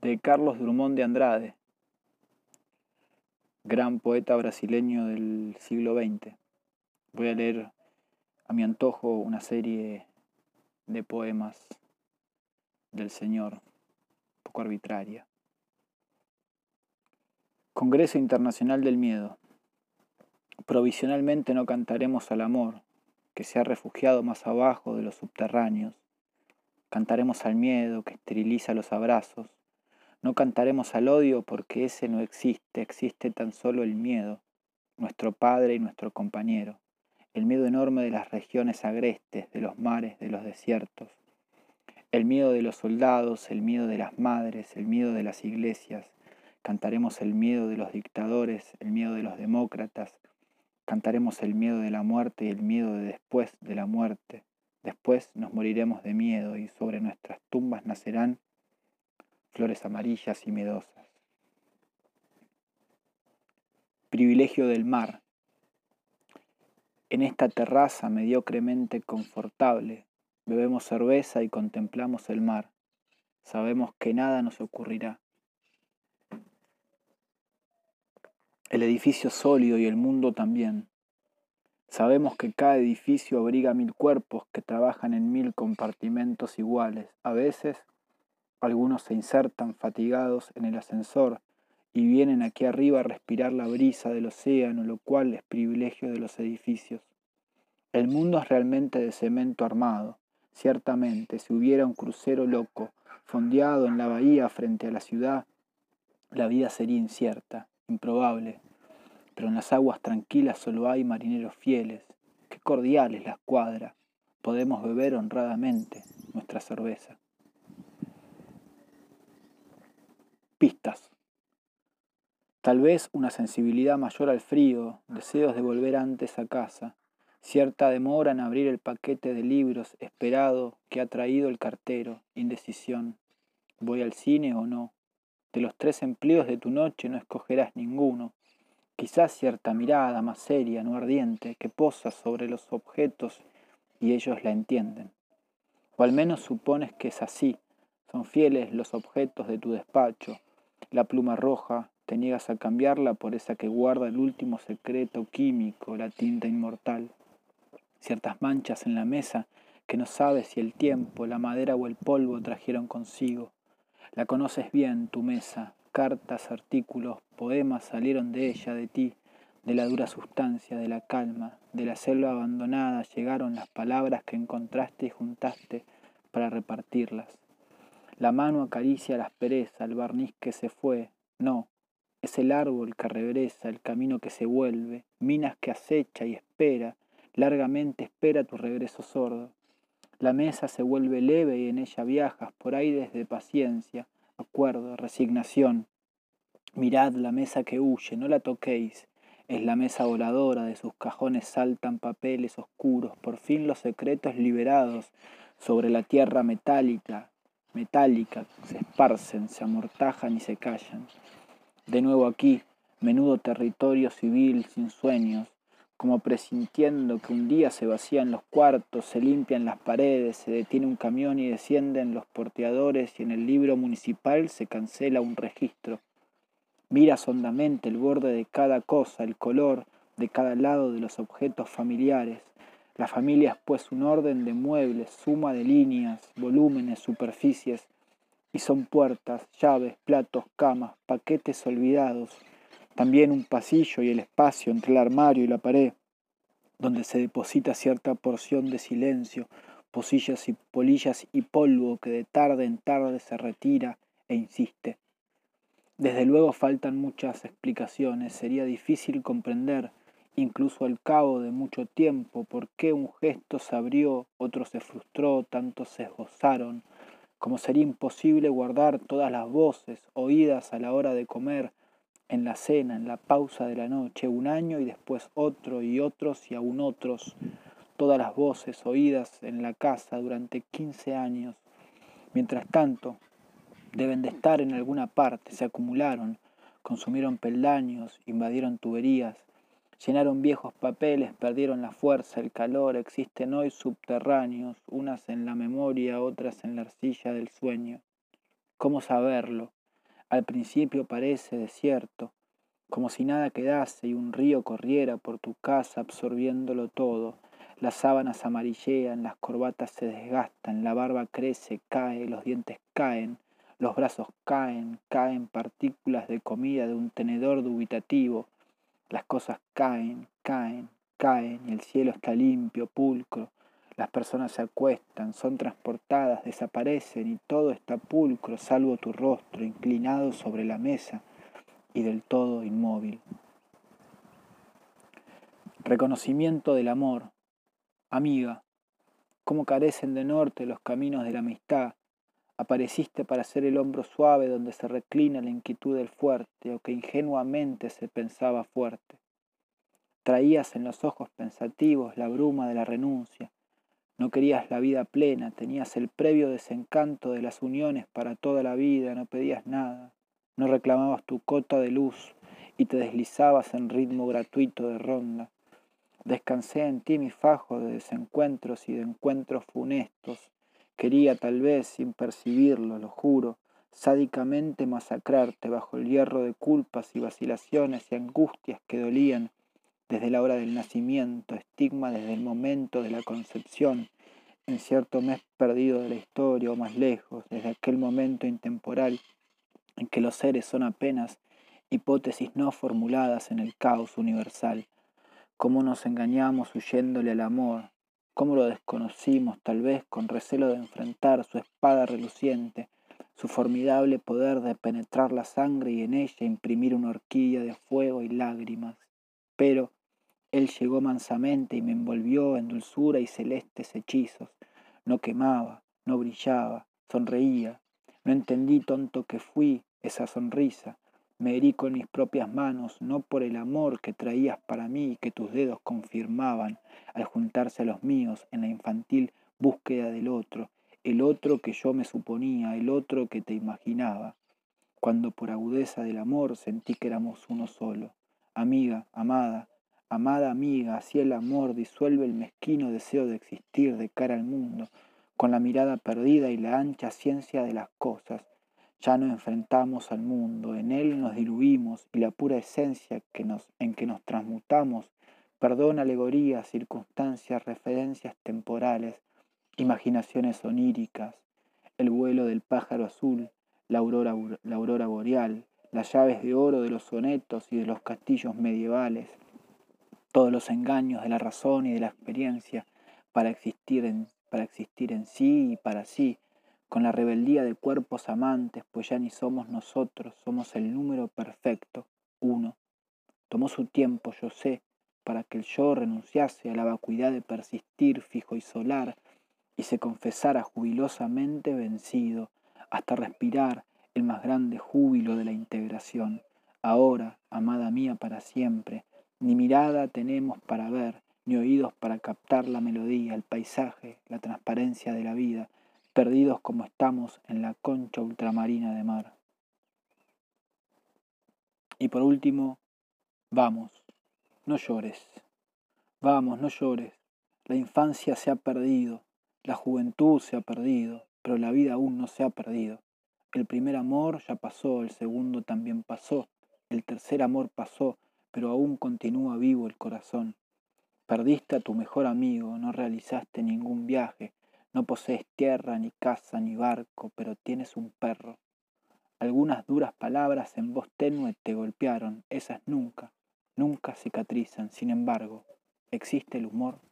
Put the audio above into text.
de Carlos Drummond de Andrade, gran poeta brasileño del siglo XX. Voy a leer a mi antojo una serie de poemas del Señor, poco arbitraria. Congreso Internacional del Miedo. Provisionalmente no cantaremos al amor, que se ha refugiado más abajo de los subterráneos. Cantaremos al miedo que esteriliza los abrazos. No cantaremos al odio porque ese no existe, existe tan solo el miedo, nuestro padre y nuestro compañero. El miedo enorme de las regiones agrestes, de los mares, de los desiertos. El miedo de los soldados, el miedo de las madres, el miedo de las iglesias. Cantaremos el miedo de los dictadores, el miedo de los demócratas, Cantaremos el miedo de la muerte y el miedo de después de la muerte. Después nos moriremos de miedo y sobre nuestras tumbas nacerán flores amarillas y miedosas. Privilegio del mar. En esta terraza mediocremente confortable, bebemos cerveza y contemplamos el mar. Sabemos que nada nos ocurrirá. el edificio sólido y el mundo también. Sabemos que cada edificio abriga mil cuerpos que trabajan en mil compartimentos iguales. A veces algunos se insertan fatigados en el ascensor y vienen aquí arriba a respirar la brisa del océano, lo cual es privilegio de los edificios. El mundo es realmente de cemento armado. Ciertamente, si hubiera un crucero loco, fondeado en la bahía frente a la ciudad, la vida sería incierta improbable, pero en las aguas tranquilas solo hay marineros fieles. Qué cordiales la escuadra. Podemos beber honradamente nuestra cerveza. Tal vez una sensibilidad mayor al frío, deseos de volver antes a casa, cierta demora en abrir el paquete de libros esperado que ha traído el cartero, indecisión. ¿Voy al cine o no? De los tres empleos de tu noche no escogerás ninguno. Quizás cierta mirada más seria, no ardiente, que posa sobre los objetos y ellos la entienden. O al menos supones que es así. Son fieles los objetos de tu despacho. La pluma roja, te niegas a cambiarla por esa que guarda el último secreto químico, la tinta inmortal. Ciertas manchas en la mesa que no sabes si el tiempo, la madera o el polvo trajeron consigo. La conoces bien, tu mesa, cartas, artículos, poemas salieron de ella, de ti, de la dura sustancia, de la calma, de la selva abandonada llegaron las palabras que encontraste y juntaste para repartirlas. La mano acaricia la aspereza, el barniz que se fue, no, es el árbol que regresa, el camino que se vuelve, minas que acecha y espera, largamente espera tu regreso sordo. La mesa se vuelve leve y en ella viajas por aires de paciencia, acuerdo, resignación. Mirad la mesa que huye, no la toquéis. Es la mesa voladora, de sus cajones saltan papeles oscuros, por fin los secretos liberados sobre la tierra metálica, metálica, se esparcen, se amortajan y se callan. De nuevo aquí, menudo territorio civil sin sueños, como presintiendo que un día se vacían los cuartos, se limpian las paredes, se detiene un camión y descienden los porteadores y en el libro municipal se cancela un registro. Miras hondamente el borde de cada cosa, el color de cada lado de los objetos familiares. La familia es pues un orden de muebles, suma de líneas, volúmenes, superficies, y son puertas, llaves, platos, camas, paquetes olvidados, también un pasillo y el espacio entre el armario y la pared, donde se deposita cierta porción de silencio, posillas y polillas y polvo que de tarde en tarde se retira e insiste. Desde luego faltan muchas explicaciones, sería difícil comprender, incluso al cabo de mucho tiempo, por qué un gesto se abrió, otro se frustró, tantos se esbozaron, como sería imposible guardar todas las voces oídas a la hora de comer, en la cena, en la pausa de la noche, un año y después otro y otros y aún otros, todas las voces oídas en la casa durante 15 años. Mientras tanto, deben de estar en alguna parte, se acumularon, consumieron peldaños, invadieron tuberías, llenaron viejos papeles, perdieron la fuerza, el calor, existen hoy subterráneos, unas en la memoria, otras en la arcilla del sueño. ¿Cómo saberlo? Al principio parece desierto, como si nada quedase y un río corriera por tu casa absorbiéndolo todo. Las sábanas amarillean, las corbatas se desgastan, la barba crece, cae, los dientes caen, los brazos caen, caen partículas de comida de un tenedor dubitativo. Las cosas caen, caen, caen y el cielo está limpio, pulcro. Las personas se acuestan, son transportadas, desaparecen y todo está pulcro, salvo tu rostro inclinado sobre la mesa y del todo inmóvil. Reconocimiento del amor. Amiga, cómo carecen de norte los caminos de la amistad. Apareciste para ser el hombro suave donde se reclina la inquietud del fuerte o que ingenuamente se pensaba fuerte. Traías en los ojos pensativos la bruma de la renuncia. No querías la vida plena, tenías el previo desencanto de las uniones para toda la vida, no pedías nada, no reclamabas tu cota de luz y te deslizabas en ritmo gratuito de ronda. Descansé en ti mi fajo de desencuentros y de encuentros funestos. Quería tal vez, sin percibirlo, lo juro, sádicamente masacrarte bajo el hierro de culpas y vacilaciones y angustias que dolían desde la hora del nacimiento, estigma desde el momento de la concepción, en cierto mes perdido de la historia o más lejos, desde aquel momento intemporal en que los seres son apenas hipótesis no formuladas en el caos universal. Cómo nos engañamos huyéndole al amor, cómo lo desconocimos tal vez con recelo de enfrentar su espada reluciente, su formidable poder de penetrar la sangre y en ella imprimir una horquilla de fuego y lágrimas. Pero él llegó mansamente y me envolvió en dulzura y celestes hechizos. No quemaba, no brillaba, sonreía. No entendí tonto que fui esa sonrisa. Me herí con mis propias manos, no por el amor que traías para mí y que tus dedos confirmaban al juntarse a los míos en la infantil búsqueda del otro, el otro que yo me suponía, el otro que te imaginaba, cuando por agudeza del amor sentí que éramos uno solo. Amiga, amada, amada amiga, así el amor disuelve el mezquino deseo de existir de cara al mundo, con la mirada perdida y la ancha ciencia de las cosas, ya no enfrentamos al mundo, en él nos diluimos y la pura esencia que nos, en que nos transmutamos perdona alegorías, circunstancias, referencias temporales, imaginaciones oníricas, el vuelo del pájaro azul, la aurora, la aurora boreal, las llaves de oro de los sonetos y de los castillos medievales, todos los engaños de la razón y de la experiencia para existir en, para existir en sí y para sí, con la rebeldía de cuerpos amantes, pues ya ni somos nosotros, somos el número perfecto, uno. Tomó su tiempo, yo sé, para que el yo renunciase a la vacuidad de persistir fijo y solar y se confesara jubilosamente vencido, hasta respirar el más grande júbilo de la integración. Ahora, amada mía para siempre, ni mirada tenemos para ver, ni oídos para captar la melodía, el paisaje, la transparencia de la vida, perdidos como estamos en la concha ultramarina de mar. Y por último, vamos, no llores. Vamos, no llores. La infancia se ha perdido, la juventud se ha perdido, pero la vida aún no se ha perdido. El primer amor ya pasó, el segundo también pasó, el tercer amor pasó, pero aún continúa vivo el corazón. Perdiste a tu mejor amigo, no realizaste ningún viaje, no posees tierra, ni casa, ni barco, pero tienes un perro. Algunas duras palabras en voz tenue te golpearon, esas nunca, nunca cicatrizan. Sin embargo, existe el humor